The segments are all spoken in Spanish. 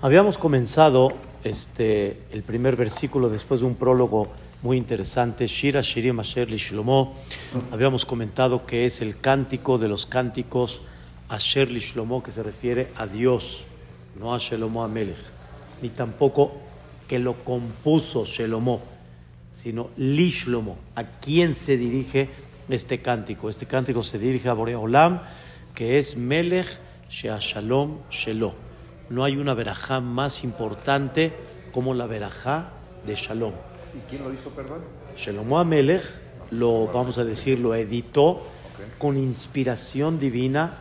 Habíamos comenzado este, el primer versículo después de un prólogo muy interesante, Shira Shirim Asher Shlomo. Habíamos comentado que es el cántico de los cánticos Asher Shlomo, que se refiere a Dios, no a Shelomo Amelech, ni tampoco que lo compuso Shelomo, sino Lishlomo, a quién se dirige este cántico. Este cántico se dirige a Boreolam, que es Melech Shea Shalom no hay una verajá más importante como la verajá de Shalom. ¿Y quién lo hizo, perdón? Shalom Amelech lo, vamos a decir, lo editó con inspiración divina.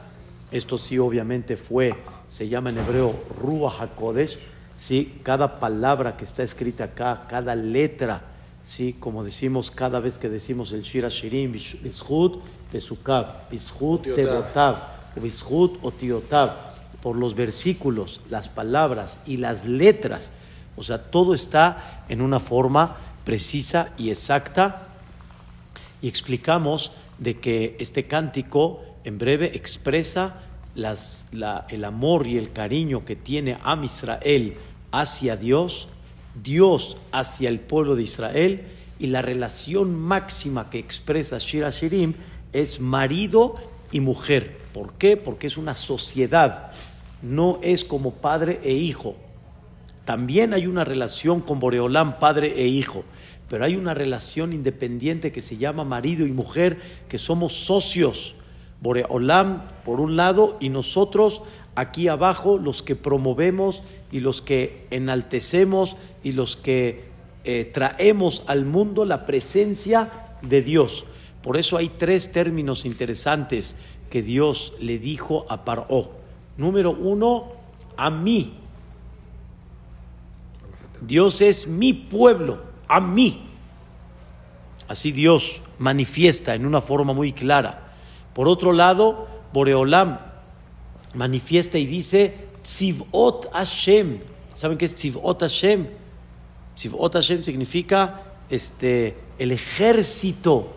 Esto sí, obviamente fue, se llama en hebreo Ruach HaKodesh. Sí, cada palabra que está escrita acá, cada letra, sí, como decimos cada vez que decimos el Shira Shirim, Bishut Tesukab, Bishut Tevotav, Bishut Otiotav por los versículos, las palabras y las letras. O sea, todo está en una forma precisa y exacta. Y explicamos de que este cántico en breve expresa el amor y el cariño que tiene Am Israel hacia Dios, Dios hacia el pueblo de Israel y la relación máxima que expresa Shira Shirim es marido y mujer. ¿Por qué? Porque es una sociedad no es como padre e hijo. También hay una relación con Boreolán, padre e hijo, pero hay una relación independiente que se llama marido y mujer, que somos socios. Boreolán por un lado y nosotros aquí abajo los que promovemos y los que enaltecemos y los que eh, traemos al mundo la presencia de Dios. Por eso hay tres términos interesantes que Dios le dijo a Paró. Número uno, a mí. Dios es mi pueblo, a mí. Así Dios manifiesta en una forma muy clara. Por otro lado, Boreolam manifiesta y dice, Tzivot Hashem. ¿Saben qué es Tzivot Hashem? Tzivot Hashem significa este, el ejército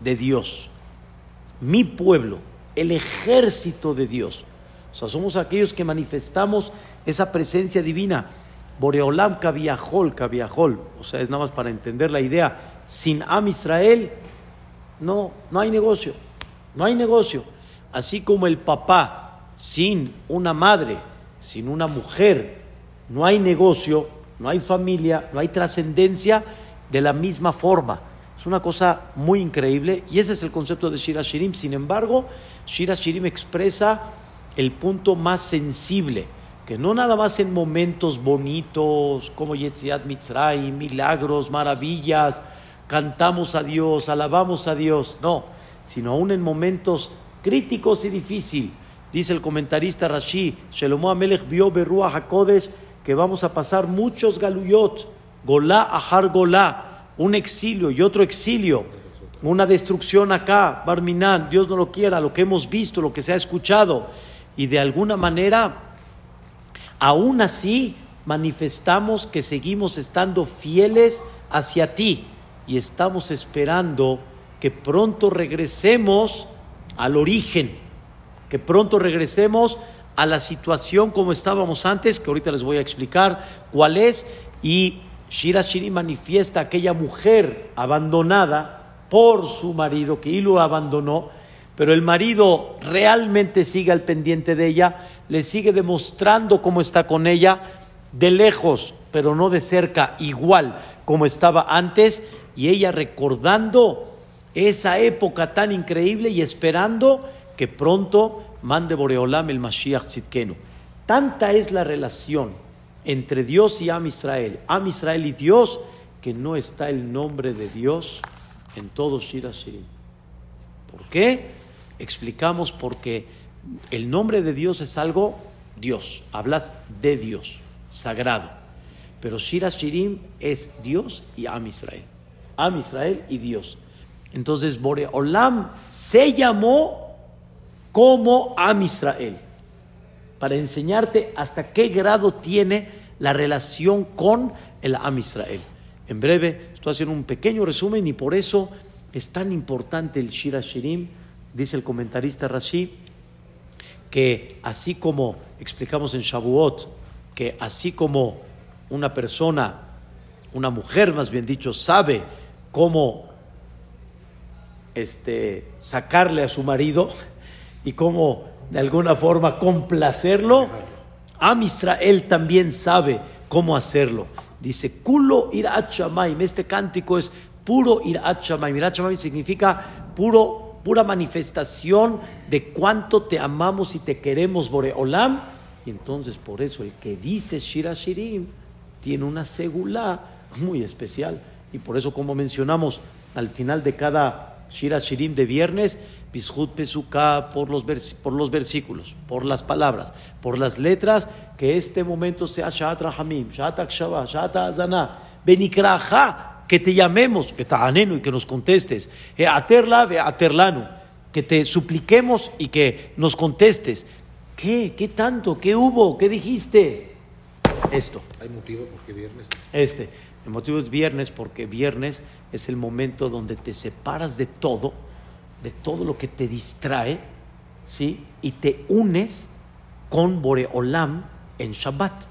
de Dios. Mi pueblo, el ejército de Dios. O sea, somos aquellos que manifestamos esa presencia divina. Boreolam Kaviahol, Kaviahol. O sea, es nada más para entender la idea. Sin Am Israel, no, no hay negocio. No hay negocio. Así como el papá sin una madre, sin una mujer, no hay negocio, no hay familia, no hay trascendencia de la misma forma. Es una cosa muy increíble y ese es el concepto de Shira Shirim. Sin embargo, Shira Shirim expresa el punto más sensible, que no nada más en momentos bonitos como Yetziat Mitzray, milagros, maravillas, cantamos a Dios, alabamos a Dios, no, sino aún en momentos críticos y difíciles. Dice el comentarista Rashi, Shelomo Amelech vio Berúa HaKodesh que vamos a pasar muchos galuyot, Golá Ahar Golá, un exilio y otro exilio, una destrucción acá, Barminan, Dios no lo quiera, lo que hemos visto, lo que se ha escuchado y de alguna manera, aún así, manifestamos que seguimos estando fieles hacia ti y estamos esperando que pronto regresemos al origen, que pronto regresemos a la situación como estábamos antes, que ahorita les voy a explicar cuál es, y Shira Shiri manifiesta a aquella mujer abandonada por su marido, que lo abandonó, pero el marido realmente sigue al pendiente de ella, le sigue demostrando cómo está con ella de lejos, pero no de cerca, igual como estaba antes, y ella recordando esa época tan increíble y esperando que pronto mande Boreolam el Mashiach Tzidkenu. Tanta es la relación entre Dios y Am Israel, Am Israel y Dios, que no está el nombre de Dios en todo Shira Shirim. ¿Por qué? Explicamos porque el nombre de Dios es algo Dios, hablas de Dios, sagrado. Pero Shira Shirim es Dios y Am Israel. Am Israel y Dios. Entonces Boreolam se llamó como Am Israel. Para enseñarte hasta qué grado tiene la relación con el Am Israel. En breve, estoy haciendo un pequeño resumen y por eso es tan importante el Shira Shirim dice el comentarista Rashi, que así como explicamos en Shavuot, que así como una persona, una mujer más bien dicho, sabe cómo este, sacarle a su marido y cómo de alguna forma complacerlo, Am Israel también sabe cómo hacerlo. Dice, Kulo irat. Este cántico es puro irat shamaim. Irat shamaim significa puro, pura manifestación de cuánto te amamos y te queremos, Boreolam. Y entonces por eso el que dice Shira Shirim tiene una segula muy especial. Y por eso, como mencionamos al final de cada Shira Shirim de viernes, Pishut Pesuká por los, por los versículos, por las palabras, por las letras, que este momento sea Shat Rahamim, Shat Akshava, Shat Azana, Benikraja, que te llamemos, que te anenu y que nos contestes, Aterla, Aterlanu, que te supliquemos y que nos contestes. ¿Qué? ¿Qué tanto? ¿Qué hubo? ¿Qué dijiste? Esto. ¿Hay motivo porque viernes? Este. El motivo es viernes porque viernes es el momento donde te separas de todo de todo lo que te distrae, ¿sí? Y te unes con Boreolam en Shabbat.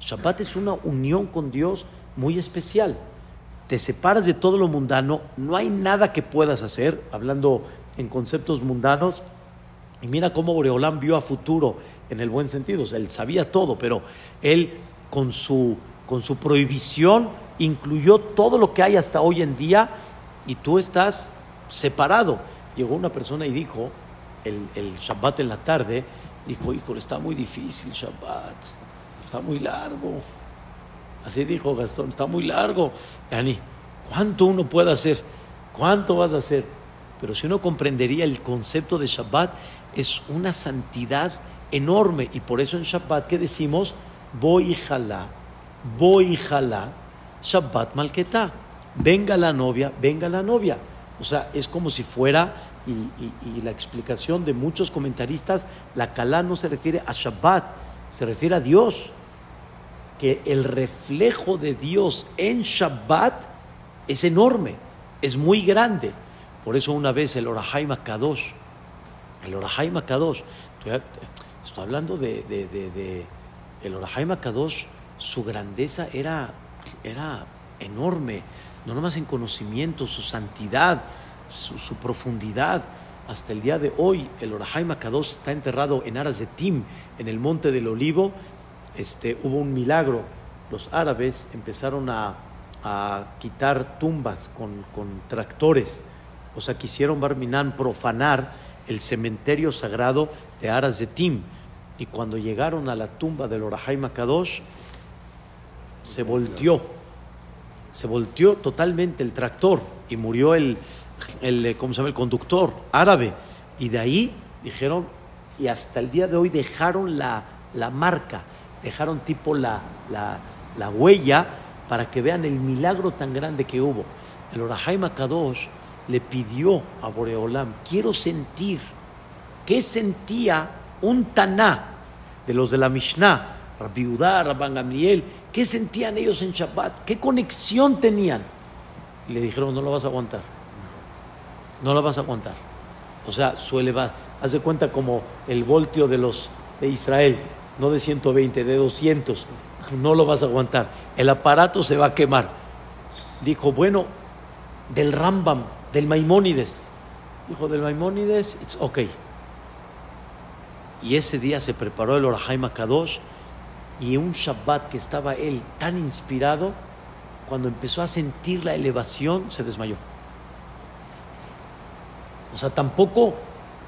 Shabbat es una unión con Dios muy especial. Te separas de todo lo mundano, no hay nada que puedas hacer, hablando en conceptos mundanos, y mira cómo Boreolam vio a futuro en el buen sentido, él sabía todo, pero él con su, con su prohibición incluyó todo lo que hay hasta hoy en día y tú estás separado llegó una persona y dijo, el, el Shabbat en la tarde, dijo, híjole, está muy difícil Shabbat, está muy largo. Así dijo Gastón, está muy largo. Yani, ¿cuánto uno puede hacer? ¿Cuánto vas a hacer? Pero si uno comprendería el concepto de Shabbat, es una santidad enorme. Y por eso en Shabbat, ¿qué decimos? Voy y jalá, voy y jalá, Shabbat malquetá. Venga la novia, venga la novia. O sea, es como si fuera, y, la explicación de muchos comentaristas, la Kalá no se refiere a Shabbat, se refiere a Dios. Que el reflejo de Dios en Shabbat es enorme, es muy grande. Por eso una vez el Orahaim Kadosh, el Orahaim Kadosh, estoy, hablando de, el Orahaim Kadosh, su grandeza era, era enorme no nomás en conocimiento, su santidad, su, profundidad. Hasta el día de hoy, el Orahai Makadosh está enterrado en Aras de Tim, en el monte del Olivo. Este, hubo un milagro. Los árabes empezaron a, quitar tumbas con, tractores. O sea, quisieron Barminan profanar el cementerio sagrado de Aras de Tim. Y cuando llegaron a la tumba del Orahai Makadosh, se volteó se volteó totalmente el tractor y murió el, el, eh, ¿cómo se llama? el conductor árabe. Y de ahí dijeron, y hasta el día de hoy dejaron la, la marca, dejaron tipo la, la, la, huella para que vean el milagro tan grande que hubo. El Orahai Kadosh le pidió a Boreolam, quiero sentir, ¿qué sentía un Taná de los de la Mishnah? Rabbi Udá, Rabban Gamliel, ¿qué sentían ellos en Shabbat? ¿Qué conexión tenían? Y le dijeron, no lo vas a aguantar. No lo vas a aguantar. O sea, suele va, haz cuenta como el voltio de los de Israel, no de 120, de 200. No lo vas a aguantar. El aparato se va a quemar. Dijo, bueno, del Rambam, del Maimónides. Dijo, del Maimónides, it's okay. Y ese día se preparó el Orahai Kadosh y un Shabbat que estaba él tan inspirado, cuando empezó a sentir la elevación, se desmayó. O sea, tampoco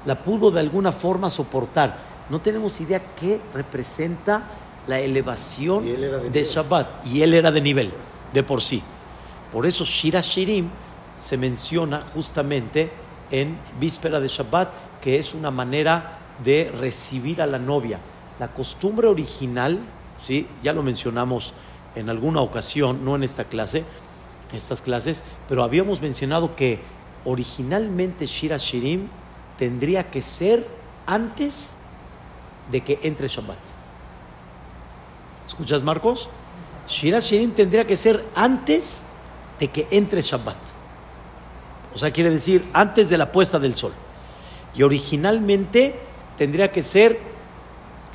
la pudo de alguna forma soportar. No tenemos idea qué representa la elevación de, Shabbat. Y él era de nivel, de por sí. Por eso Shira Shirim se menciona justamente en víspera de Shabbat, que es una manera de recibir a la novia. La costumbre original ¿sí? Ya lo mencionamos en alguna ocasión, no en esta clase, estas clases, pero habíamos mencionado que originalmente Shira Shirim tendría que ser antes de que entre Shabbat. ¿Escuchas, Marcos? Shira Shirim tendría que ser antes de que entre Shabbat. O sea, quiere decir antes de la puesta del sol. Y originalmente tendría que ser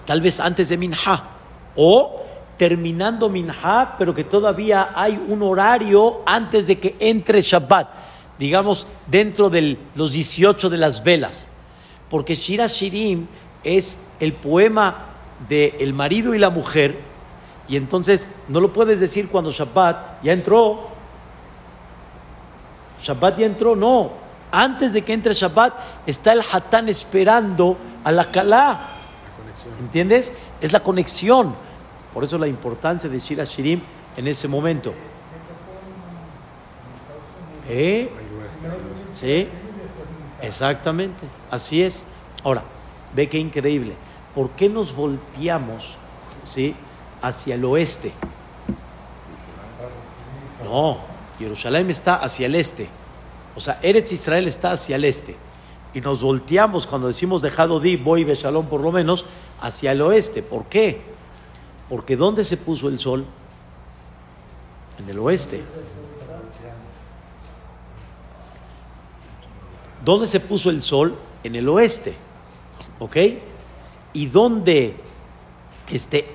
tal vez antes de Minha o terminando Minha, pero que todavía hay un horario antes de que entre Shabbat, digamos dentro de los 18 de las velas. Porque Shira Shirim es el poema del el marido y la mujer, y entonces no lo puedes decir cuando Shabbat ya entró. Shabbat ya entró, no. Antes de que entre Shabbat está el Hatán esperando a la. ¿Entiendes? Es la conexión. Por eso la importancia de Shira Shirim en ese momento. ¿Eh? Sí, exactamente. Así es. Ahora, ve qué increíble. ¿Por qué nos volteamos ¿sí? hacia el oeste? No, Jerusalén está hacia el este. O sea, Eretz Israel está hacia el este. Y nos volteamos cuando decimos dejado di, voy de Shalom por lo menos, hacia el oeste. ¿Por qué? Porque ¿dónde se puso el sol? En el oeste. ¿Dónde se puso el sol? En el oeste. ¿Ok? ¿Y dónde, este,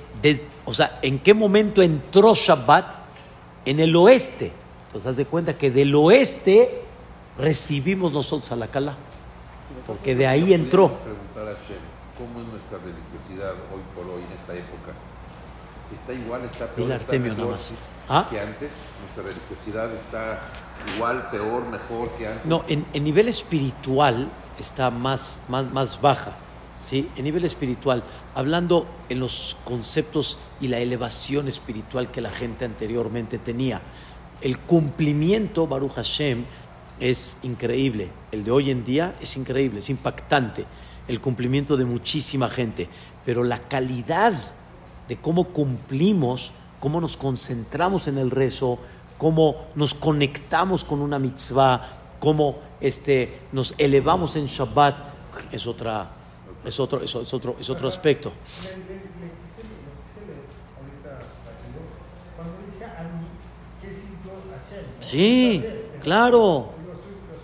o sea, en qué momento entró Shabbat? En el oeste. Entonces, haz de cuenta que del oeste recibimos nosotros a la Kala. Porque de ahí entró. preguntar a Shem, ¿cómo es nuestra religiosidad hoy por hoy en esta época? ¿Está igual, está peor, está mejor ¿Ah? que antes? ¿Nuestra religiosidad está igual, peor, mejor que antes? No, en, en nivel espiritual está más, más, más baja. ¿Sí? En nivel espiritual, hablando en los conceptos y la elevación espiritual que la gente anteriormente tenía. El cumplimiento, Baruch Hashem, es increíble. El de hoy en día es increíble, es impactante. El cumplimiento de muchísima gente. Pero la calidad de cómo cumplimos, cómo nos concentramos en el rezo, cómo nos conectamos con una mitzvah, cómo este, nos elevamos en Shabbat, es, otra, es, otro, es, otro, es otro aspecto. Sí, claro.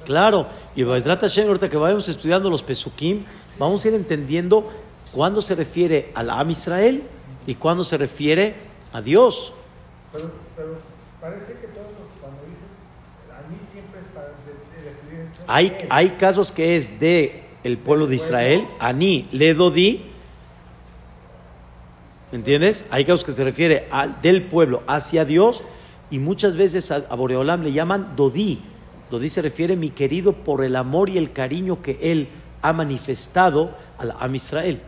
Claro, y trata ahorita que vayamos estudiando los Pesukim, vamos a ir entendiendo cuándo se refiere al Am Israel y cuándo se refiere a Dios. Pero, parece que todos cuando dicen a mí siempre es para hay, hay casos que es de el pueblo de Israel, Ani, Ledodi, ¿entiendes? Hay casos que se refiere al, del pueblo hacia Dios y muchas veces a, a Boreolam le llaman Dodi, Dodi se refiere mi querido por el amor y el cariño que él ha manifestado al Am Israel.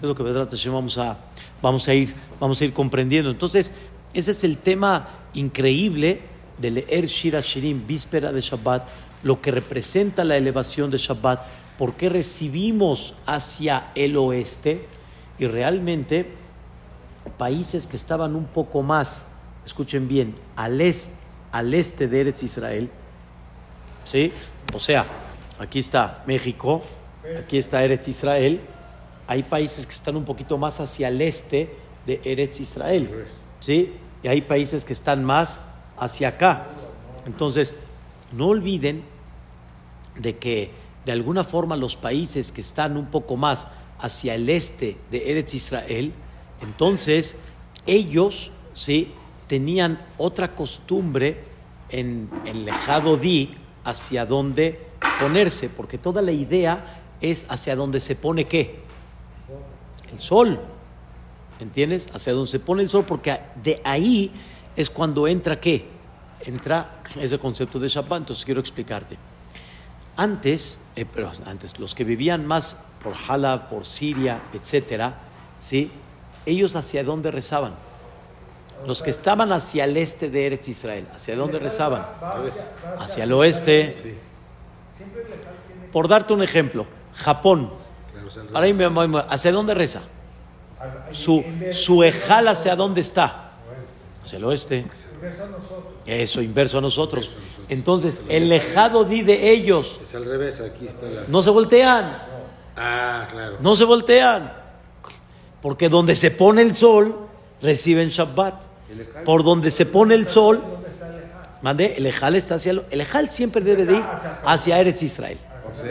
Es lo que vamos a, vamos a, ir, vamos a ir comprendiendo. Entonces, ese es el tema increíble de leer Shira Shirim, víspera de Shabbat, lo que representa la elevación de Shabbat, por qué recibimos hacia el oeste y realmente países que estaban un poco más, escuchen bien, al este, al este de Eretz Israel, ¿sí? O sea, aquí está México, aquí está Eretz Israel, hay países que están un poquito más hacia el este de Eretz Israel, ¿sí? Y hay países que están más hacia acá. Entonces, no olviden de que de alguna forma los países que están un poco más hacia el este de Eretz Israel, entonces ellos ¿sí? tenían otra costumbre en el lejado Di, hacia dónde ponerse, porque toda la idea es hacia dónde se pone qué? El sol. ¿Entiendes? Hacia dónde se pone el sol, porque de ahí es cuando entra qué? Entra ese concepto de Shabbat. Entonces quiero explicarte. Antes, eh, pero antes, los que vivían más por Halab, por Siria, etcétera, ¿sí? Ellos hacia dónde rezaban? Los que estaban hacia el este de Eretz Israel, ¿hacia dónde rezaban? Hacia el oeste. Por darte un ejemplo, Japón. ¿Hacia dónde reza? Su, su ejal hacia dónde está? Hacia el oeste. Eso, inverso a nosotros. Entonces, el lejado di de ellos. Es al revés, aquí está la... No se voltean. Ah, claro. No se voltean. Porque donde se pone el sol, reciben Shabbat por donde se pone el sol, mande, el Ejal está hacia el Ejal siempre debe de ir hacia Eretz Israel.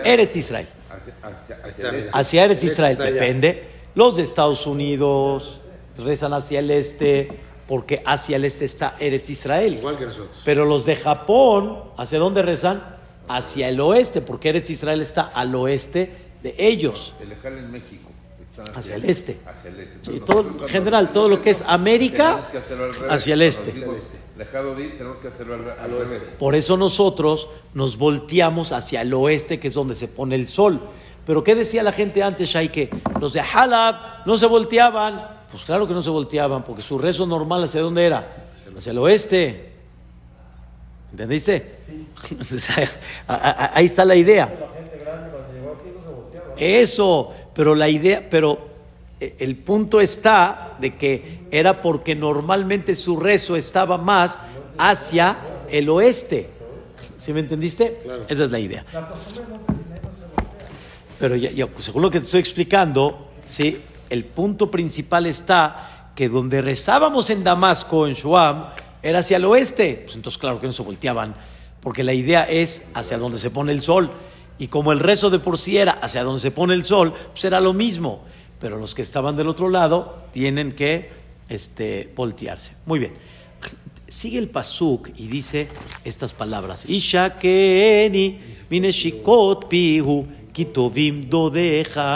Eretz Israel. Hacia Eretz Israel, depende. Los de Estados Unidos rezan hacia el este, porque hacia el este está Eretz Israel. Igual que nosotros. Pero los de Japón, ¿hacia dónde rezan? Hacia el oeste, porque Eretz Israel está al oeste de ellos. El Ejal en México. hacia, el este. Hacia el este. Sí, todo, en general, todo lo que es América, hacia el este. tenemos que hacerlo al, revés. Por eso nosotros nos volteamos hacia el oeste, que es donde se pone el sol. Pero ¿qué decía la gente antes, Shaike? Los de Halab no se volteaban. Pues claro que no se volteaban, porque su rezo normal hacia dónde era? Hacia el oeste. ¿Entendiste? Sí. Ahí está la idea. Eso, pero la idea, pero eh, el punto está de que era porque normalmente su rezo estaba más hacia el oeste. ¿Sí me entendiste? Esa es la idea. Pero ya, según lo que te estoy explicando, sí, el punto principal está que donde rezábamos en Damasco, en Shuam, era hacia el oeste. Pues entonces, claro que no se volteaban, porque la idea es hacia donde se pone el sol. Y como el rezo de por sí era hacia donde se pone el sol, pues era lo mismo. Pero los que estaban del otro lado tienen que este, voltearse. Muy bien. Sigue el pasuk y dice estas palabras. Isha mineshikot pihu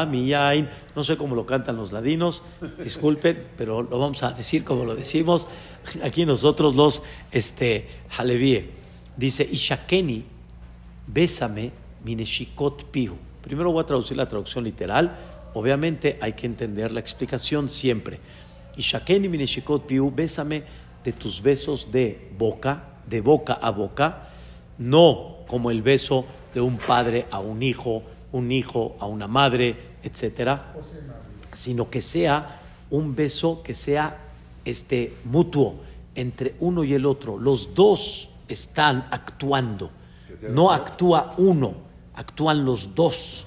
Miyain. No sé cómo lo cantan los ladinos, disculpen, pero lo vamos a decir como lo decimos aquí nosotros los este, Halevíe. Dice, Ishakeni, bésame mineshikot pihu. Primero voy a traducir la traducción literal. Obviamente hay que entender la explicación siempre. Ishakeni mineshikot pihu, bésame de tus besos de boca, de boca a boca, no como el beso de un padre a un hijo, un hijo a una madre, etcétera, sino que sea un beso que sea este mutuo entre uno y el otro. Los dos están actuando. No actúa uno, actúan los dos.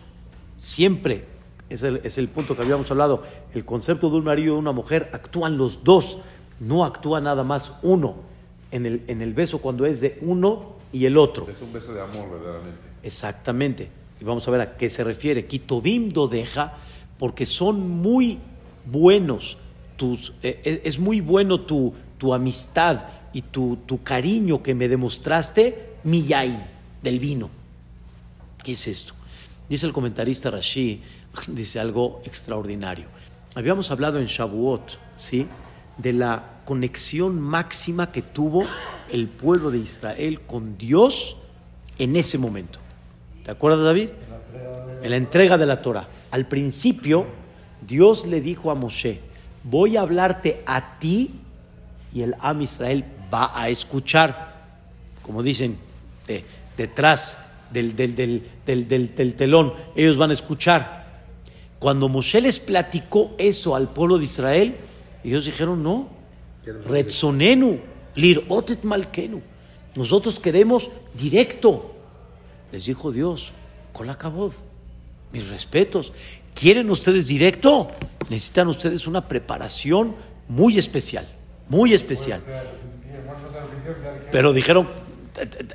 Siempre, es el, es el punto que habíamos hablado, el concepto de un marido y de una mujer, actúan los dos, no actúa nada más uno. En el, en el beso cuando es de uno y el otro. Es un beso de amor, verdaderamente. Exactamente y vamos a ver a qué se refiere, Kitobim deja, porque son muy buenos, tus, eh, eh, es muy bueno tu, tu amistad y tu, tu, cariño que me demostraste, miyain, del vino. ¿Qué es esto? Dice el comentarista Rashi, dice algo extraordinario. Habíamos hablado en Shavuot, ¿sí? De la conexión máxima que tuvo el pueblo de Israel con Dios en ese momento. ¿Te acuerdas, David? En la entrega de la Torah. Al principio, Dios le dijo a Moshe, voy a hablarte a ti y el Am Israel va a escuchar. Como dicen, detrás del, del, telón, ellos van a escuchar. Cuando Moshe les platicó eso al pueblo de Israel, ellos dijeron, no, Retzonenu, lir malkenu. Nosotros queremos directo. Les dijo Dios, con la caboz, mis respetos. ¿Quieren ustedes directo? Necesitan ustedes una preparación muy especial, muy especial. Pero dijeron,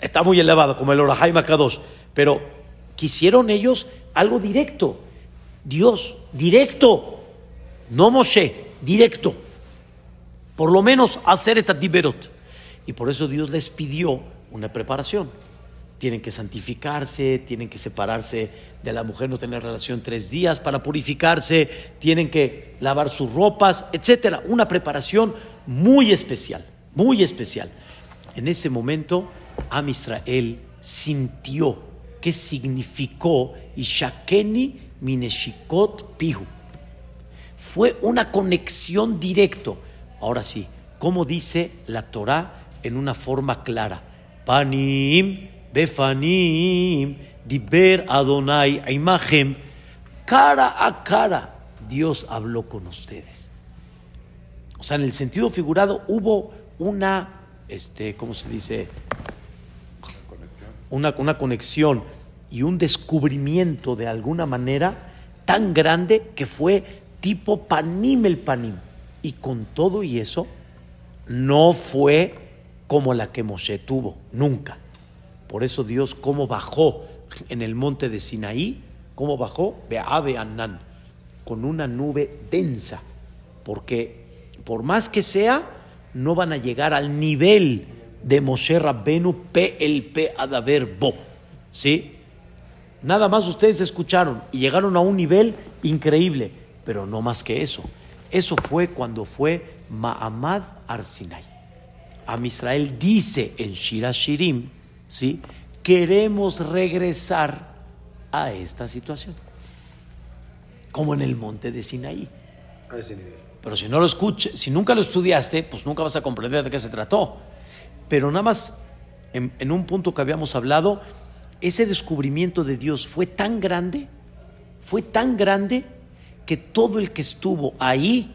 está muy elevado, como el Orahai Makadosh. Pero quisieron ellos algo directo. Dios, directo. No Moshe, directo. Por lo menos hacer esta tiberot. Y por eso Dios les pidió una preparación tienen que santificarse, tienen que separarse de la mujer, no tener relación tres días para purificarse, tienen que lavar sus ropas, etcétera. Una preparación muy especial, muy especial. En ese momento, Am Israel sintió qué significó Ishakeni Mineshikot Pihu. Fue una conexión directa. Ahora sí, como dice la Torah en una forma clara. Panim Befanim, Diber Adonai, imagen, cara a cara, Dios habló con ustedes. O sea, en el sentido figurado hubo una, este, ¿cómo se dice? Una, una conexión y un descubrimiento de alguna manera tan grande que fue tipo panim el panim. Y con todo y eso, no fue como la que Moshe tuvo, nunca. Por eso Dios, cómo bajó en el monte de Sinaí, cómo bajó, Beabe Anán, con una nube densa. Porque por más que sea, no van a llegar al nivel de Moshe Rabbenu PLP Adaber Bo. ¿Sí? Nada más ustedes escucharon y llegaron a un nivel increíble, pero no más que eso. Eso fue cuando fue Mahamad Arsinai. Am Israel dice en Shira Shirim, ¿sí? queremos regresar a esta situación, como en el monte de Sinaí. A ese nivel. Pero si no lo escuches, si nunca lo estudiaste, pues nunca vas a comprender de qué se trató. Pero nada más, en, en un punto que habíamos hablado, ese descubrimiento de Dios fue tan grande, fue tan grande, que todo el que estuvo ahí,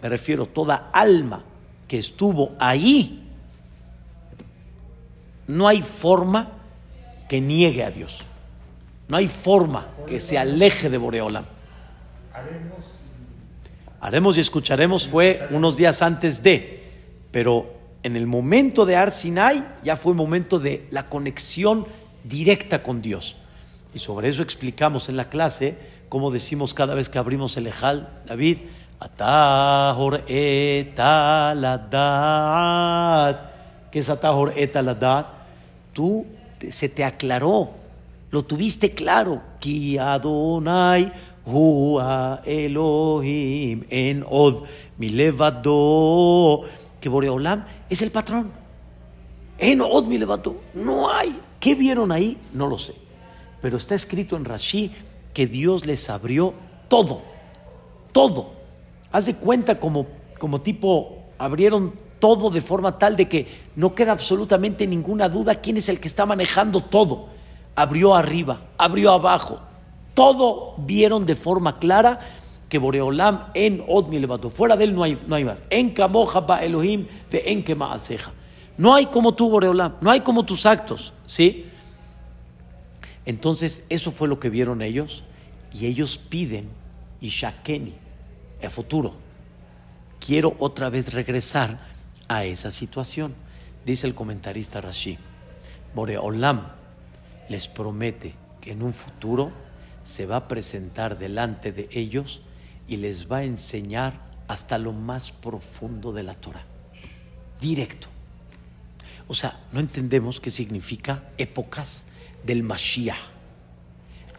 me refiero toda alma que estuvo ahí, no hay forma que niegue a Dios. No hay forma que se aleje de Boreola. Haremos y escucharemos fue unos días antes de, pero en el momento de Arsinai ya fue momento de la conexión directa con Dios. Y sobre eso explicamos en la clase, como decimos cada vez que abrimos el Ejal, David, Atahor etaladat. ¿Qué es Atahor etaladat? Tú se te aclaró, lo tuviste claro. Ki Adonai Hua Elohim en Od Milevado. Que Boreolam es el patrón. En Od Milevado. No hay. ¿Qué vieron ahí? No lo sé. Pero está escrito en Rashi que Dios les abrió todo. Todo. Haz de cuenta como, como tipo abrieron todo de forma tal de que no queda absolutamente ninguna duda quién es el que está manejando todo. Abrió arriba, abrió abajo. Todo vieron de forma clara que Boreolam en Odmi levantó. Fuera de él no hay, no hay más. En Kamoja ba Elohim de en Kemaaseja. No hay como tú, Boreolam. No hay como tus actos. ¿Sí? Entonces, eso fue lo que vieron ellos. Y ellos piden Ishakeni, el futuro. Quiero otra vez regresar a esa situación. Dice el comentarista Rashi, Boreolam les promete que en un futuro se va a presentar delante de ellos y les va a enseñar hasta lo más profundo de la Torah. Directo. O sea, no entendemos qué significa épocas del Mashiach.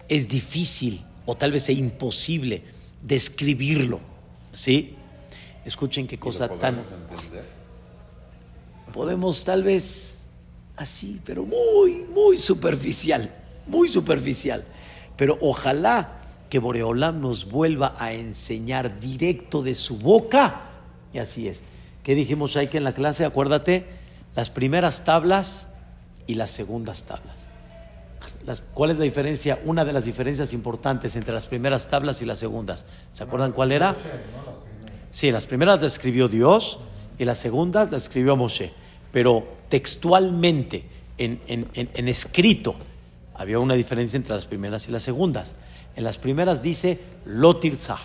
Es difícil o tal vez es imposible describirlo. ¿Sí? Escuchen qué cosa tan... Podemos tal vez así, pero muy, muy superficial, muy superficial. Pero ojalá que Boreolam nos vuelva a enseñar directo de su boca. Y así es. ¿Qué dijimos ahí que en la clase? Acuérdate, las primeras tablas y las segundas tablas. ¿Cuál es la diferencia? Una de las diferencias importantes entre las primeras tablas y las segundas. ¿Se acuerdan cuál era? Sí, las primeras las escribió Dios y las segundas las escribió Moshe. Pero textualmente, en, escrito, había una diferencia entre las primeras y las segundas. En las primeras dice lotirzah,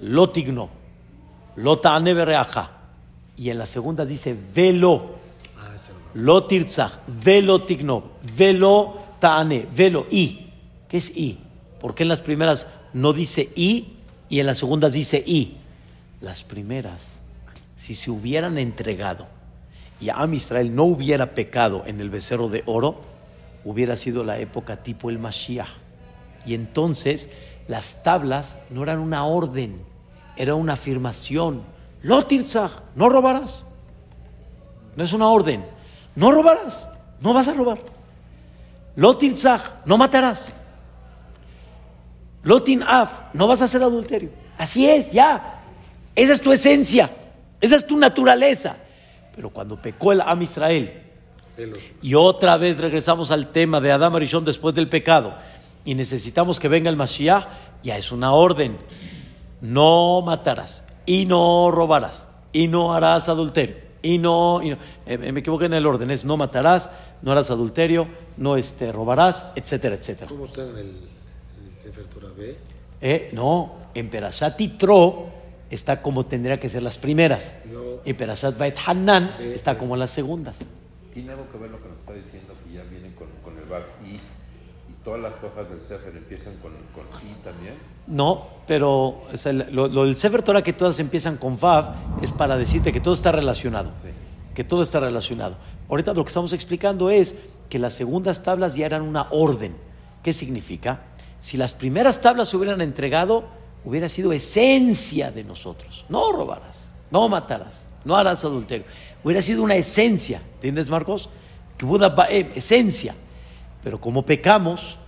lotigno, lotane Y en la segunda dice velo, lotirzah, velo tigno, velo taane, velo i. ¿Qué es i? ¿Por qué en las primeras no dice i y en las segundas dice i? Las primeras, si se hubieran entregado y Am Israel no hubiera pecado en el becerro de oro, hubiera sido la época tipo el Mashiach. Y entonces las tablas no eran una orden, era una afirmación. Lotirzach, no robarás. No es una orden. No robarás, no vas a robar. Lotirzach, no matarás. Lotin af, no vas a hacer adulterio. Así es, ya. Esa es tu esencia, esa es tu naturaleza. Pero cuando pecó el Am Israel, y otra vez regresamos al tema de Adam Arishon después del pecado, y necesitamos que venga el Mashiach, ya es una orden. No matarás, y no robarás, y no harás adulterio, y no, eh, me equivoqué en el orden, es no matarás, no harás adulterio, no este, robarás, etcétera, etcétera. ¿Cómo está en el, Sefer Torah B? Eh, no, en Perashat Tro está como tendría que ser las primeras. y Perashat Bait Hanan está como las segundas. Tiene algo que ver lo que nos está diciendo que ya vienen con, el bar y ¿Y todas las hojas del Sefer empiezan con, con I también? No, pero lo, del Sefer Torah que todas empiezan con Vav es para decirte que todo está relacionado. Que todo está relacionado. Ahorita lo que estamos explicando es que las segundas tablas ya eran una orden. ¿Qué significa? Si las primeras tablas se hubieran entregado, hubiera sido esencia de nosotros. No robarás, no matarás, no harás adulterio. Hubiera sido una esencia, ¿entiendes, Marcos? Buda esencia. Pero como pecamos,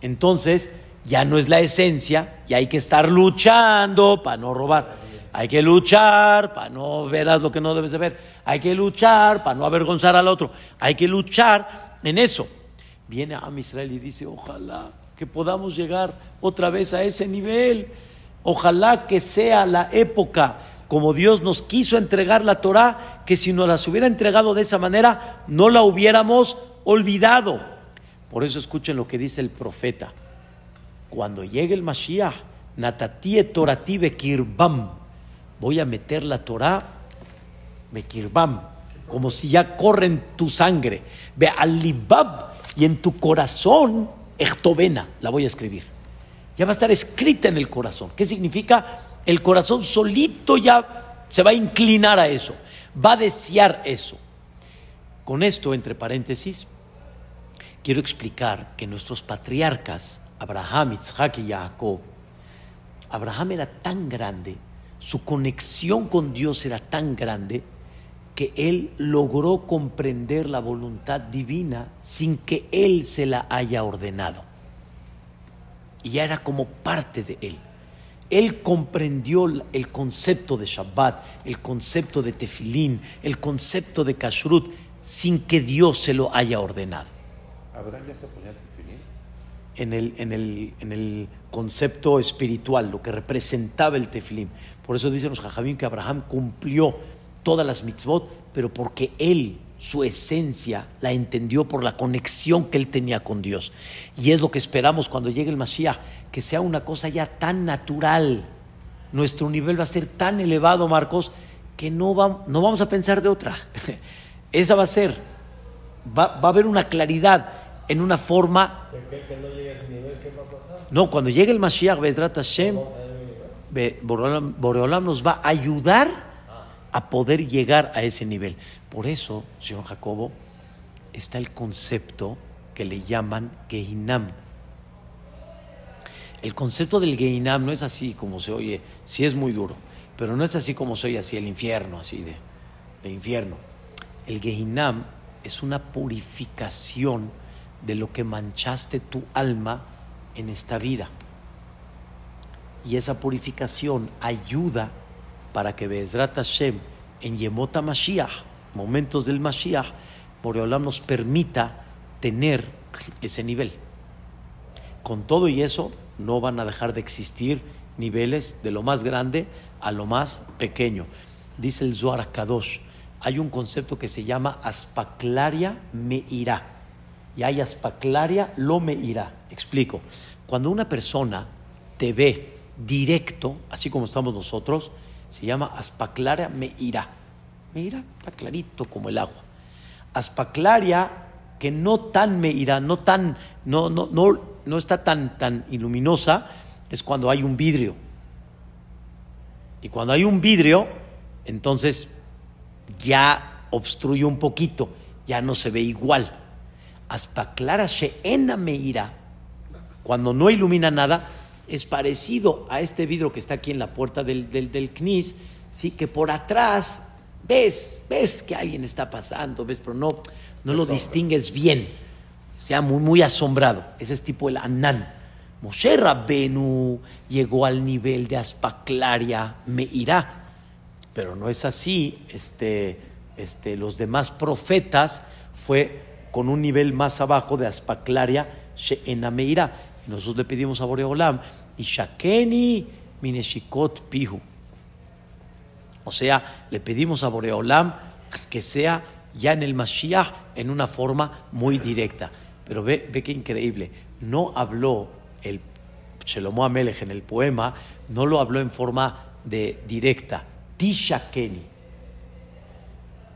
entonces ya no es la esencia y hay que estar luchando para no robar. Hay que luchar para no verás lo que no debes de ver. Hay que luchar para no avergonzar al otro. Hay que luchar en eso. Viene a Israel y dice, ojalá que podamos llegar otra vez a ese nivel. Ojalá que sea la época como Dios nos quiso entregar la Torah, que si nos las hubiera entregado de esa manera, no la hubiéramos olvidado. Por eso escuchen lo que dice el profeta. Cuando llegue el Mashiach, Natatie Torati Bekirbam, voy a meter la Torah Bekirbam, como si ya corre en tu sangre. Ve alibab y en tu corazón Echtovena, la voy a escribir. Ya va a estar escrita en el corazón. ¿Qué significa? El corazón solito ya se va a inclinar a eso, va a desear eso. Con esto, entre paréntesis, quiero explicar que nuestros patriarcas, Abraham, Isaac y Jacob, Abraham era tan grande, su conexión con Dios era tan grande, que él logró comprender la voluntad divina sin que él se la haya ordenado. Y ya era como parte de él. Él comprendió el concepto de Shabbat, el concepto de Tefilín, el concepto de Kashrut, sin que Dios se lo haya ordenado. ¿Abraham ya se ponía Tefilín? En el, en, el, en el concepto espiritual, lo que representaba el Tefilín. Por eso dicen los Jajamín que Abraham cumplió todas las mitzvot, pero porque él, su esencia, la entendió por la conexión que él tenía con Dios. Y es lo que esperamos cuando llegue el Mashiach, que sea una cosa ya tan natural. Nuestro nivel va a ser tan elevado, Marcos, que no, no vamos a pensar de otra. Esa va a ser. Va, a haber una claridad en una forma. no cuando llegue el Mashiach, Bedrat Hashem, Boreolam nos va a ayudar a poder llegar a ese nivel. Por eso, señor Jacobo, está el concepto que le llaman Geinam. El concepto del Geinam no es así como se oye, sí es muy duro, pero no es así como se oye así el infierno, así de, infierno. El Geinam es una purificación de lo que manchaste tu alma en esta vida. Y esa purificación ayuda para que Bezrat Hashem en Yemota Mashiach, momentos del Mashiach, Boreolam nos permita tener ese nivel. Con todo y eso, no van a dejar de existir niveles de lo más grande a lo más pequeño. Dice el Zohar Kadosh, hay un concepto que se llama aspaclaria me irá. Y hay aspaclaria lo me irá. Explico. Cuando una persona te ve directo, así como estamos nosotros, se llama aspaclaria meira. Meira está clarito como el agua. Aspaclaria que no tan meira, no tan, no, no, no, no está tan, tan iluminosa, es cuando hay un vidrio. Y cuando hay un vidrio, entonces ya obstruye un poquito, ya no se ve igual. Aspaclara sheena meira, cuando no ilumina nada, es parecido a este vidrio que está aquí en la puerta del, del, CNIS, ¿sí? que por atrás ves, ves que alguien está pasando, ves, pero no, no lo distingues bien. Está muy, muy asombrado. Ese es tipo el Anán. Moshe Rabbenu llegó al nivel de Aspaclaria irá pero no es así. Este, este, los demás profetas fue con un nivel más abajo de Aspaclaria Sheena Meirá. Nosotros le pedimos a Boreolam y Shakeni Mineshikot Pihu. O sea, le pedimos a Boreolam que sea ya en el Mashiach en una forma muy directa. Pero ve, ve qué increíble. No habló el Shelomo Amelech en el poema, no lo habló en forma de directa. Ti Shakeni.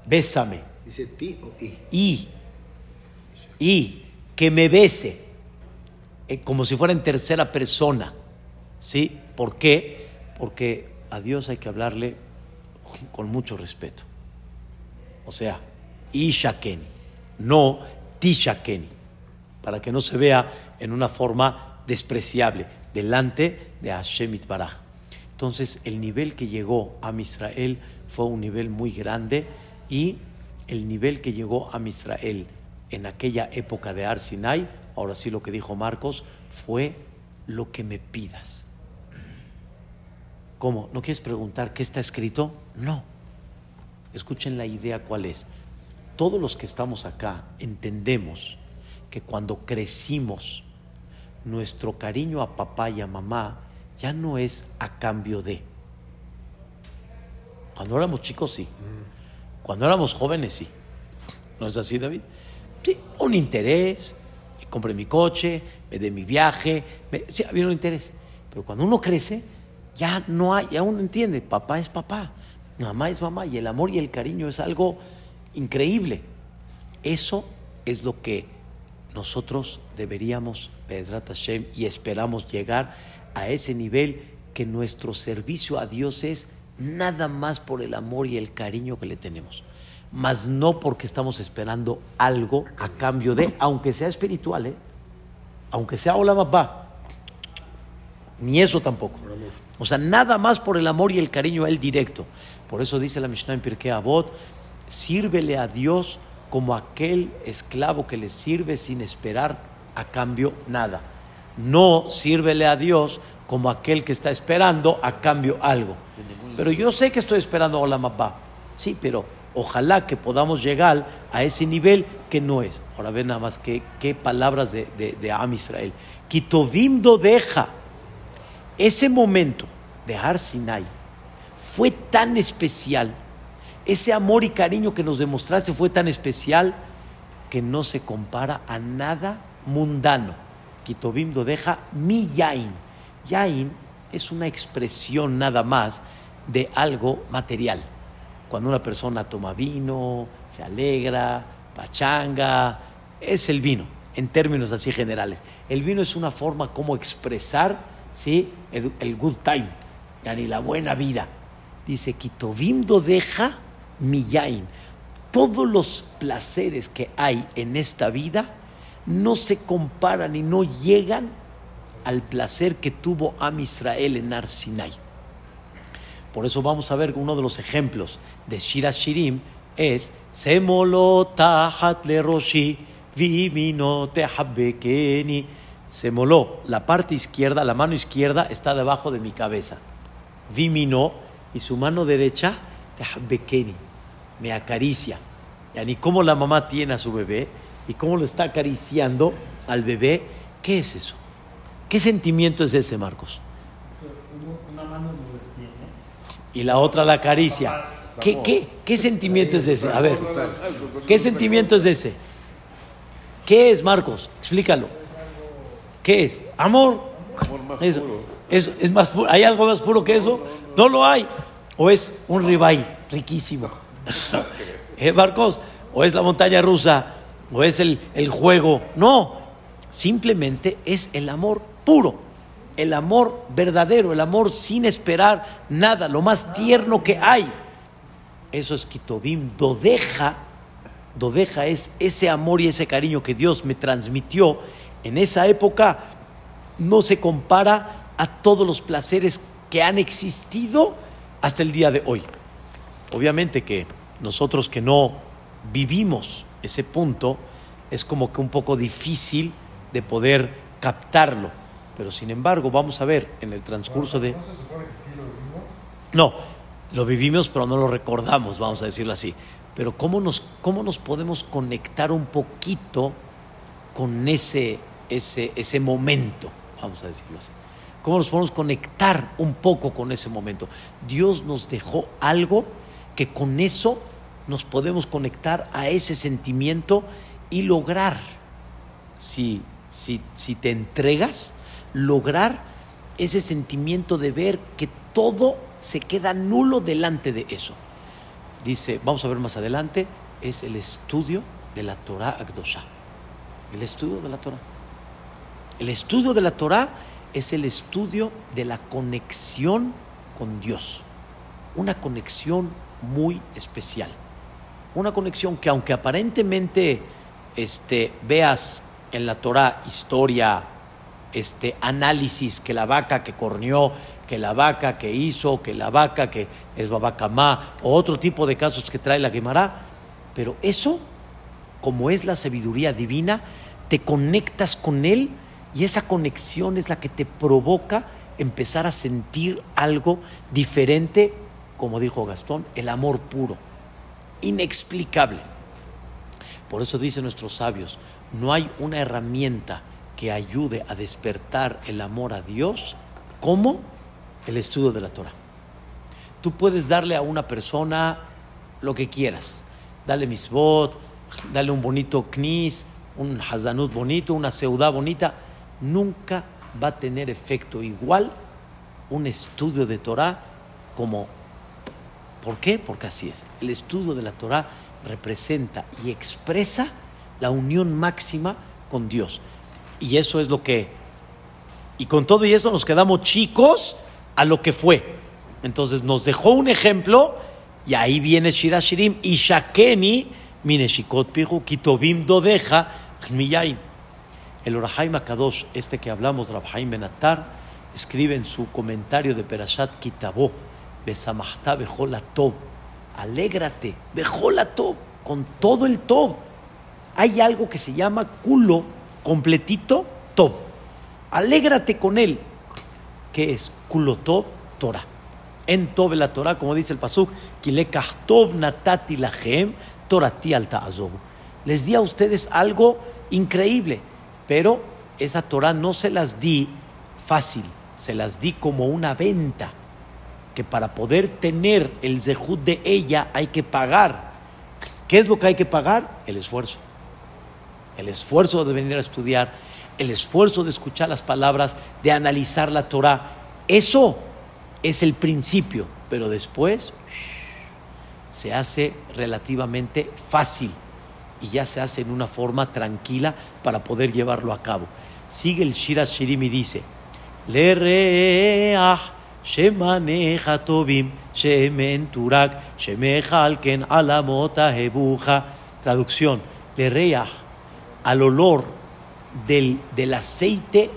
Bésame. Dice ti o I. Y. Que me bese. eh, como si fuera en tercera persona. ¿Sí? ¿Por qué? Porque a Dios hay que hablarle con mucho respeto. O sea, Ishakeni, no Tishakeni, para que no se vea en una forma despreciable delante de Hashem Itbaraj. Entonces, el nivel que llegó a Israel fue un nivel muy grande y el nivel que llegó a Israel en aquella época de Ar Sinai, ahora sí lo que dijo Marcos, fue lo que me pidas. ¿Cómo? ¿No quieres preguntar qué está escrito? No. Escuchen la idea cuál es. Todos los que estamos acá entendemos que cuando crecimos, nuestro cariño a papá y a mamá ya no es a cambio de. Cuando éramos chicos, sí. Cuando éramos jóvenes, sí. ¿No es así, David? Sí, un interés. Compré mi coche, me dé mi viaje. sí, había un interés. Pero cuando uno crece, ya no hay, ya uno entiende, papá es papá, mamá es mamá, y el amor y el cariño es algo increíble. Eso es lo que nosotros deberíamos, Pedrat Hashem, y esperamos llegar a ese nivel que nuestro servicio a Dios es nada más por el amor y el cariño que le tenemos, más no porque estamos esperando algo a cambio de, aunque sea espiritual, ¿eh? aunque sea Olamapá, ni eso tampoco. O sea, nada más por el amor y el cariño a él directo. Por eso dice la Mishnah en Pirkei Avot, sírvele a Dios como aquel esclavo que le sirve sin esperar a cambio nada. No sírvele a Dios como aquel que está esperando a cambio algo. Pero yo sé que estoy esperando a Olamapá. Sí, pero ojalá que podamos llegar a ese nivel que no es. Ahora ven nada más qué, qué palabras de, de, Am Israel. Kitovimdo deja. Ese momento de Har Sinai fue tan especial. Ese amor y cariño que nos demostraste fue tan especial que no se compara a nada mundano. Kitovimdo deja mi yain. Yain es una expresión nada más de algo material. Cuando una persona toma vino, se alegra, pachanga, es el vino, en términos así generales. El vino es una forma como expresar ¿sí? el, good time, yani la buena vida. Dice, Kitovimdo deja miyain. Todos los placeres que hay en esta vida no se comparan y no llegan al placer que tuvo Am Israel en Arsinai. Por eso vamos a ver uno de los ejemplos de Shira Shirim es Semolo tahat le roshi vimino tehabekeni. Semoló, la parte izquierda, la mano izquierda está debajo de mi cabeza. Vimino y su mano derecha me acaricia. Y ni cómo la mamá tiene a su bebé y cómo lo está acariciando al bebé. ¿Qué es eso? ¿Qué sentimiento es ese, Marcos? Una mano y la otra la acaricia. ¿Qué, qué, qué sentimiento es ese? A ver, ¿qué sentimiento es ese? ¿Qué es, Marcos? Explícalo. ¿Qué es? Amor. eso. Es, más ¿Hay algo más puro que eso? No lo hay. O es un ribay riquísimo. ¿Eh, Marcos? O es la montaña rusa. O es el, el juego. No. Simplemente es el amor puro el amor verdadero, el amor sin esperar nada, lo más tierno que hay. Eso es Kitobim, Dodeja. Dodeja es ese amor y ese cariño que Dios me transmitió en esa época, no se compara a todos los placeres que han existido hasta el día de hoy. Obviamente que nosotros que no vivimos ese punto, es como que un poco difícil de poder captarlo pero sin embargo, vamos a ver en el transcurso de... ¿No se supone que sí lo vivimos? No, lo vivimos, pero no lo recordamos, vamos a decirlo así. Pero ¿cómo nos, cómo nos podemos conectar un poquito con ese, ese, ese momento? Vamos a decirlo así. ¿Cómo nos podemos conectar un poco con ese momento? Dios nos dejó algo que con eso nos podemos conectar a ese sentimiento y lograr, si, si, si te entregas, lograr ese sentimiento de ver que todo se queda nulo delante de eso. Dice, vamos a ver más adelante, es el estudio de la Torah Akdosha. El estudio de la Torah. El estudio de la Torah es el estudio de la conexión con Dios. Una conexión muy especial. Una conexión que aunque aparentemente este, veas en la Torah historia, este análisis que la vaca que corneó, que la vaca que hizo, que la vaca que es babacamá, o otro tipo de casos que trae la Gemara. Pero eso, como es la sabiduría divina, te conectas con él y esa conexión es la que te provoca empezar a sentir algo diferente, como dijo Gastón, el amor puro, inexplicable. Por eso dicen nuestros sabios, no hay una herramienta que ayude a despertar el amor a Dios como el estudio de la Torah. Tú puedes darle a una persona lo que quieras. Dale misbot, dale un bonito knis, un hazanut bonito, una seudá bonita. Nunca va a tener efecto igual un estudio de Torah como... ¿Por qué? Porque así es. El estudio de la Torah representa y expresa la unión máxima con Dios. Y eso es lo que... Y con todo y eso nos quedamos chicos a lo que fue. Entonces nos dejó un ejemplo y ahí viene Shirashirim y Shakeni, Mineshikot Pihu, Kitobim Dodeja, Miyaim. El Orahaim Akadosh, este que hablamos, Rabhaim Benatar, escribe en su comentario de Perashat Kitabo, Besamachta Bejolatov, alégrate, Bejolatov, con todo el Tob. Hay algo que se llama culo completito, Tob. Alégrate con él. ¿Qué es? Kulotov Torah. En Tob la Torah, como dice el Pasuk, Kilekahtov natati lahem torati alta Les di a ustedes algo increíble, pero esa Torah no se las di fácil, se las di como una venta, que para poder tener el zehut de ella hay que pagar. ¿Qué es lo que hay que pagar? El esfuerzo. El esfuerzo de venir a estudiar, el esfuerzo de escuchar las palabras, de analizar la Torah. Eso es el principio, pero después se hace relativamente fácil y ya se hace en una forma tranquila para poder llevarlo a cabo. Sigue el Shira Shirim y dice, Le reach shemaneja tobim shemen turak shemeja alken alamota. Traducción, le reach al olor del, del aceite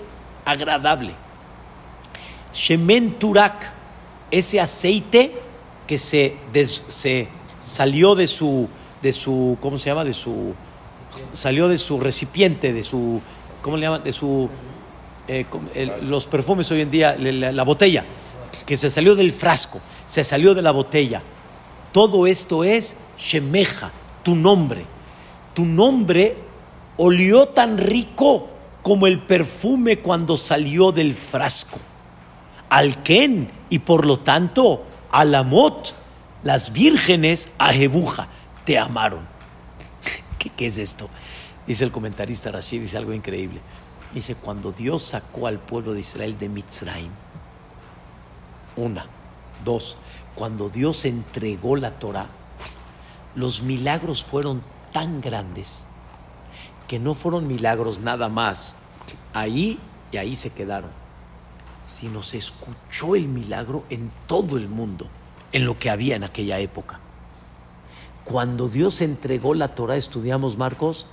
agradable. Shemen Turak, ese aceite que se, se salió de su, de su, ¿cómo se llama? De su, salió de su recipiente, de su, ¿cómo le llaman? De su, eh, los perfumes hoy en día, la, la botella, que se salió del frasco, se salió de la botella. Todo esto es Shemeja, tu nombre. Tu nombre olió tan rico como el perfume cuando salió del frasco. Al y por lo tanto Alamot, las vírgenes a Jebuja, te amaron. ¿Qué, ¿Qué, es esto? Dice el comentarista Rashid, dice algo increíble. Dice, cuando Dios sacó al pueblo de Israel de Mitzrayim, una, dos, cuando Dios entregó la Torah, los milagros fueron tan grandes que no fueron milagros nada más ahí y ahí se quedaron, sino se escuchó el milagro en todo el mundo, en lo que había en aquella época. Cuando Dios entregó la Torah, estudiamos Marcos,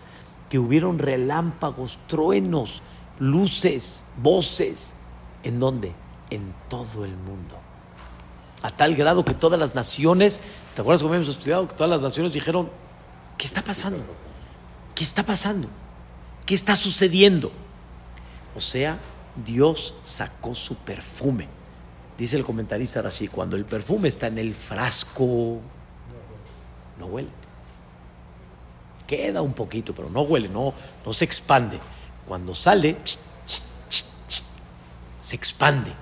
que hubieron relámpagos, truenos, luces, voces. ¿En dónde? En todo el mundo. A tal grado que todas las naciones, ¿te acuerdas cómo hemos estudiado? Que todas las naciones dijeron, ¿qué está pasando? ¿Qué está pasando? ¿Qué está sucediendo? O sea, Dios sacó su perfume. Dice el comentarista Rashi, cuando el perfume está en el frasco, no huele. Queda un poquito, pero no huele, no, no se expande. Cuando sale, se expande.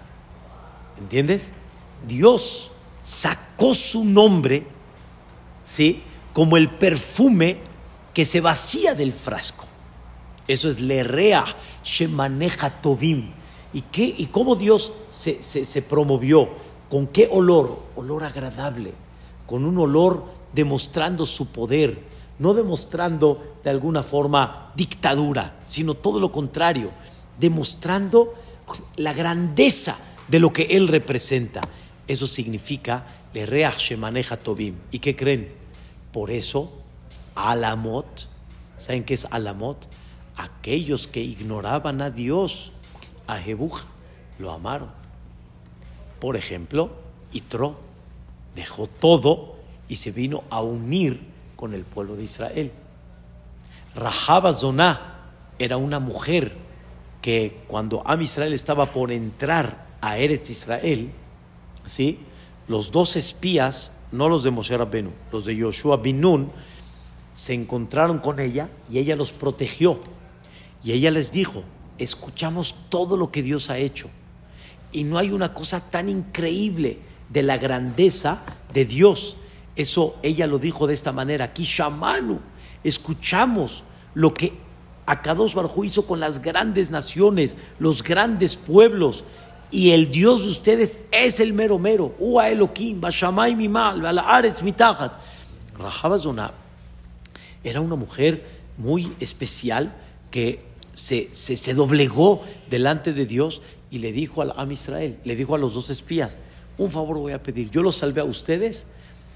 ¿Entiendes? Dios sacó su nombre, ¿sí? Como el perfume que se vacía del frasco. Eso es lerrea, maneja tovim. ¿Y, qué, ¿Y cómo Dios se, se, promovió? ¿Con qué olor? Olor agradable, con un olor demostrando su poder, no demostrando de alguna forma dictadura, sino todo lo contrario. demostrando la grandeza de lo que él representa. Eso significa le reach maneja tobim. ¿Y qué creen? Por eso, Alamot, ¿saben qué es Alamot? Aquellos que ignoraban a Dios, a Jebuja, lo amaron. Por ejemplo, Itro dejó todo y se vino a unir con el pueblo de Israel. Rahaba Zoná era una mujer que cuando Am Israel estaba por entrar a Eretz Israel, ¿sí? los dos espías, no los de Moshe Rabbenu, los de Yoshua Binun, se encontraron con ella y ella los protegió. Y ella les dijo, escuchamos todo lo que Dios ha hecho. Y no hay una cosa tan increíble de la grandeza de Dios. Eso ella lo dijo de esta manera, aquí Shamanu, escuchamos lo que Akadosh Barjú hizo con las grandes naciones, los grandes pueblos, y el Dios de ustedes es el mero mero. Ua Elohim, Bashamay Mimal, Aretz Mitachat. Rahabazona era una mujer muy especial que se, se, doblegó delante de Dios y le dijo al Am Israel, le dijo a los dos espías, un favor voy a pedir, yo los salvé a ustedes,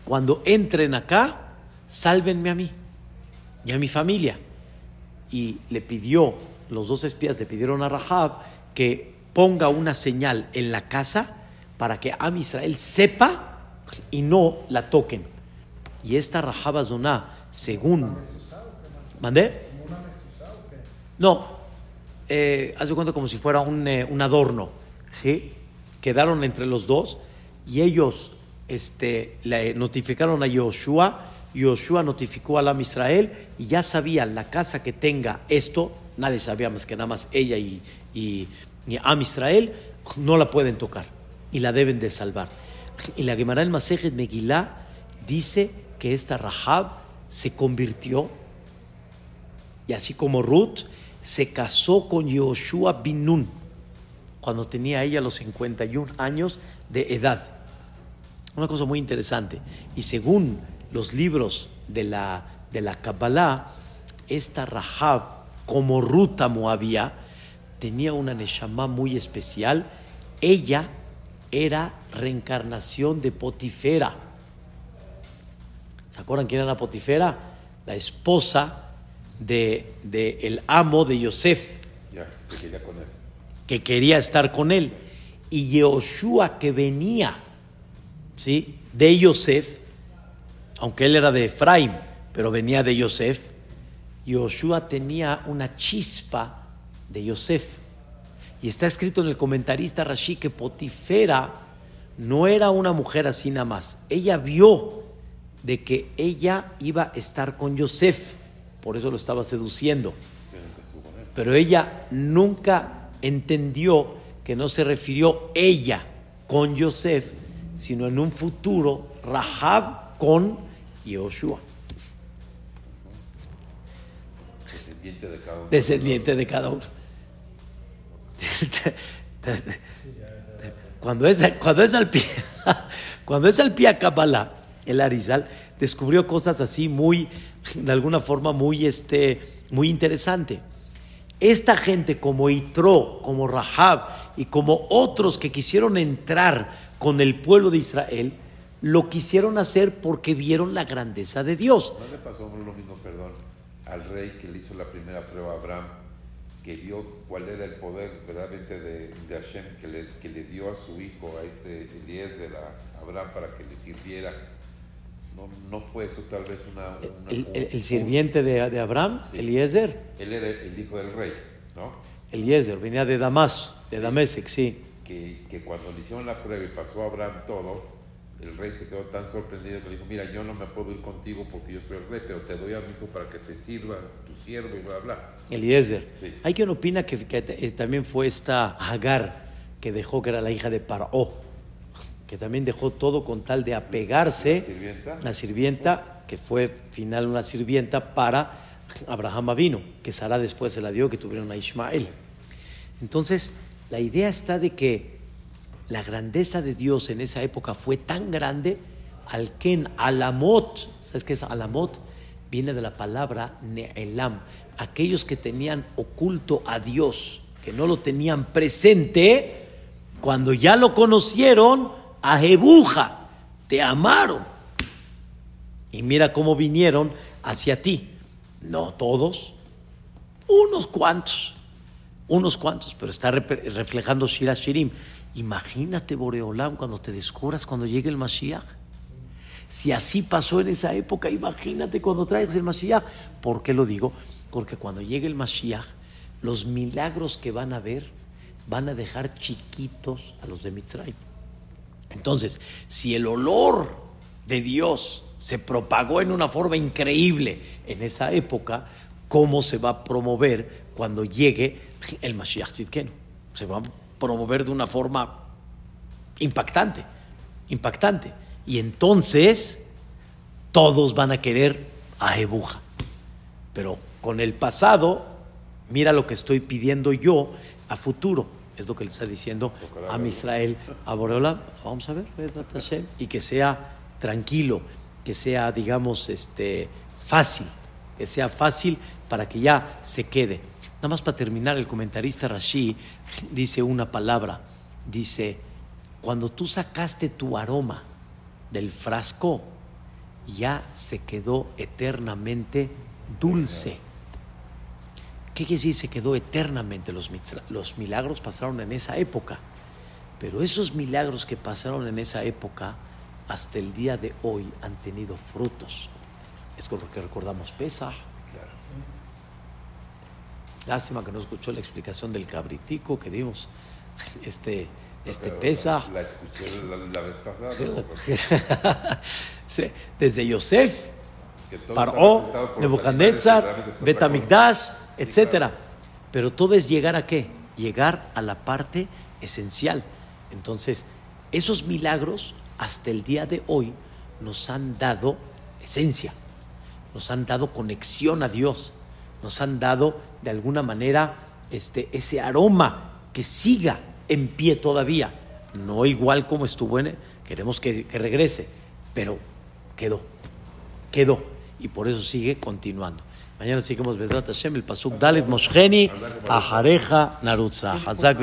cuando entren acá, sálvenme a mí y a mi familia. Y le pidió, los dos espías le pidieron a Rahab que ponga una señal en la casa para que Am Israel sepa y no la toquen. Y esta Rahab Azoná, según... ¿Mandé? No, eh, haz de cuenta como si fuera un, eh, un adorno. ¿sí? Quedaron entre los dos y ellos este, le notificaron a Yoshua. Yoshua notificó a Am Israel y ya sabía la casa que tenga esto, nadie sabía más que nada más ella y, y Am Israel, no la pueden tocar y la deben de salvar. Y la Gemara el Masejet Megillah dice que esta Rahab se convirtió y así como Ruth se casó con Yoshua bin Nun cuando tenía ella los 51 años de edad. Una cosa muy interesante. Y según los libros de la, de la Kabbalah, esta Rahab, como Ruta Moabía, tenía una Neshama muy especial. Ella era reencarnación de Potifera. ¿Se acuerdan quién era Potifera? La esposa de, el amo de Yosef. que, quería estar con él. Y Yehoshua que venía ¿sí? de Yosef, aunque él era de Efraim, pero venía de Yosef, Yehoshua tenía una chispa de Yosef. Y está escrito en el comentarista Rashi que Potifera no era una mujer así nada más. Ella vio de que ella iba a estar con Yosef, por eso lo estaba seduciendo. Pero ella nunca entendió que no se refirió ella con Yosef, sino en un futuro Rahab con Yoshua. Descendiente de cada uno. Descendiente de cada uno. cuando es, cuando es al pie, cuando es al pie a Kabbalah, el Arizal descubrió cosas así muy, de alguna forma muy, este, muy interesante. Esta gente como Itro, como Rahab y como otros que quisieron entrar con el pueblo de Israel, lo quisieron hacer porque vieron la grandeza de Dios. ¿No le pasó lo mismo, perdón, al rey que le hizo la primera prueba a Abraham? que vio cuál era el poder verdaderamente de, de Hashem que le, que le, dio a su hijo, a este Eliezer, a Abraham, para que le sirviera. No, no fue eso tal vez una... el, sirviente de, de Abraham, Eliezer. Él era el hijo del rey, ¿no? Eliezer, venía de Damas, de Damesek, sí. Que, que cuando le hicieron la prueba y pasó a Abraham todo, el rey se quedó tan sorprendido que le dijo, mira, yo no me puedo ir contigo porque yo soy el rey, pero te doy a mi hijo para que te sirva tu siervo y bla, bla. Eliezer. Hay quien opina que, eh, también fue esta Hagar que dejó que era la hija de Paró, que también dejó todo con tal de apegarse. ¿La sirvienta? La sirvienta, que fue final una sirvienta para Abraham vino, que Sara después se la dio, que tuvieron a Ismael. Entonces, la idea está de que la grandeza de Dios en esa época fue tan grande, al Ken Alamot, ¿sabes qué es Alamot? Viene de la palabra Ne'elam, aquellos que tenían oculto a Dios, que no lo tenían presente, cuando ya lo conocieron, a Jebuja, te amaron. Y mira cómo vinieron hacia ti. No todos, unos cuantos, unos cuantos, pero está reflejando Shira Shirim. Imagínate, Boreolam, cuando te descubras cuando llegue el Mashiach. Si así pasó en esa época, imagínate cuando traigas el Mashiach. ¿Por qué lo digo? Porque cuando llegue el Mashiach, los milagros que van a ver van a dejar chiquitos a los de Mitzrayim. Entonces, si el olor de Dios se propagó en una forma increíble en esa época, ¿cómo se va a promover cuando llegue el Mashiach Tzidkenu? Se va a promover de una forma impactante, impactante. Y entonces todos van a querer a Ebuja. Pero con el pasado, mira lo que estoy pidiendo yo a futuro. Es lo que le está diciendo a Israel, a Boreola. Vamos a ver, y que sea tranquilo, que sea, digamos, este, fácil, que sea fácil para que ya se quede. Nada más para terminar, el comentarista Rashi dice una palabra, dice, cuando tú sacaste tu aroma del frasco, ya se quedó eternamente dulce. ¿Qué quiere decir se quedó eternamente? Los, los milagros pasaron en esa época, pero esos milagros que pasaron en esa época, hasta el día de hoy han tenido frutos. Es con lo que recordamos Pesach, Lástima que no escuchó la explicación del cabritico que dimos. Este, este pesa. La, escuché la, vez pasada. desde Yosef, Paró, Nebuchadnezzar, Betamigdash, etc. Pero todo es llegar a qué? Llegar a la parte esencial. Entonces, esos milagros hasta el día de hoy nos han dado esencia, nos han dado conexión a Dios nos han dado de alguna manera este, ese aroma que siga en pie todavía. No igual como estuvo en, queremos que, regrese, pero quedó, quedó. Y por eso sigue continuando. Mañana seguimos Bedrat Hashem, el Pasuk Dalet Mosheni, Ajareja Narutza, Hazak